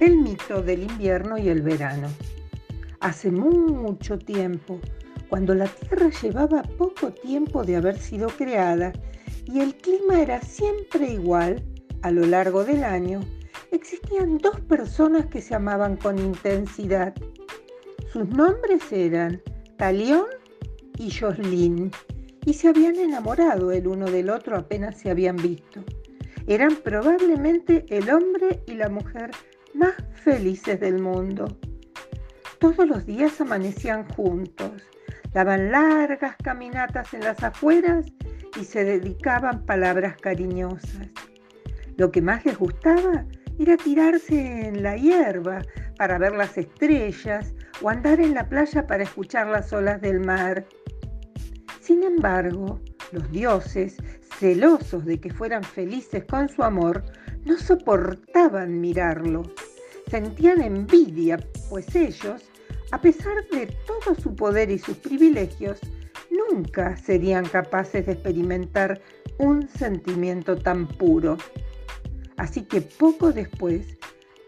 mito del invierno y el verano. Hace mucho tiempo, cuando la Tierra llevaba poco tiempo de haber sido creada y el clima era siempre igual a lo largo del año, existían dos personas que se amaban con intensidad. Sus nombres eran Talión y Jocelyn y se habían enamorado el uno del otro apenas se habían visto. Eran probablemente el hombre y la mujer más felices del mundo. Todos los días amanecían juntos, daban largas caminatas en las afueras y se dedicaban palabras cariñosas. Lo que más les gustaba era tirarse en la hierba para ver las estrellas o andar en la playa para escuchar las olas del mar. Sin embargo, los dioses, celosos de que fueran felices con su amor, no soportaban mirarlo. Sentían envidia, pues ellos, a pesar de todo su poder y sus privilegios, nunca serían capaces de experimentar un sentimiento tan puro. Así que poco después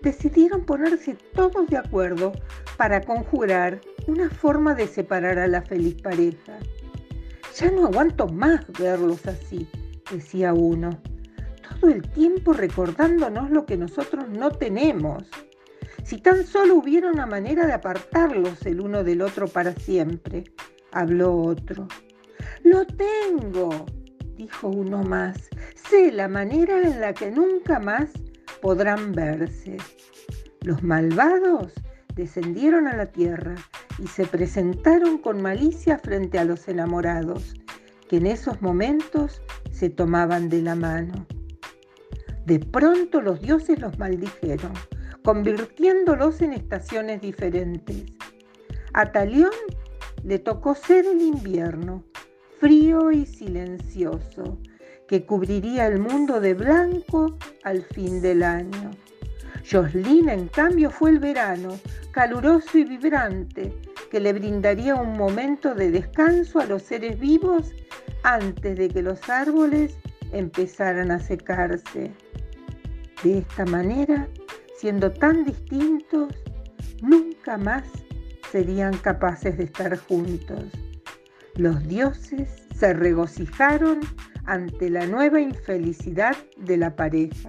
decidieron ponerse todos de acuerdo para conjurar una forma de separar a la feliz pareja. Ya no aguanto más verlos así, decía uno, todo el tiempo recordándonos lo que nosotros no tenemos. Si tan solo hubiera una manera de apartarlos el uno del otro para siempre, habló otro. Lo tengo, dijo uno más. Sé la manera en la que nunca más podrán verse. Los malvados descendieron a la tierra y se presentaron con malicia frente a los enamorados, que en esos momentos se tomaban de la mano. De pronto los dioses los maldijeron, convirtiéndolos en estaciones diferentes. A Talión le tocó ser el invierno, frío y silencioso, que cubriría el mundo de blanco al fin del año. Jocelyn, en cambio, fue el verano, caluroso y vibrante, que le brindaría un momento de descanso a los seres vivos antes de que los árboles empezaran a secarse. De esta manera, siendo tan distintos, nunca más serían capaces de estar juntos. Los dioses se regocijaron ante la nueva infelicidad de la pareja.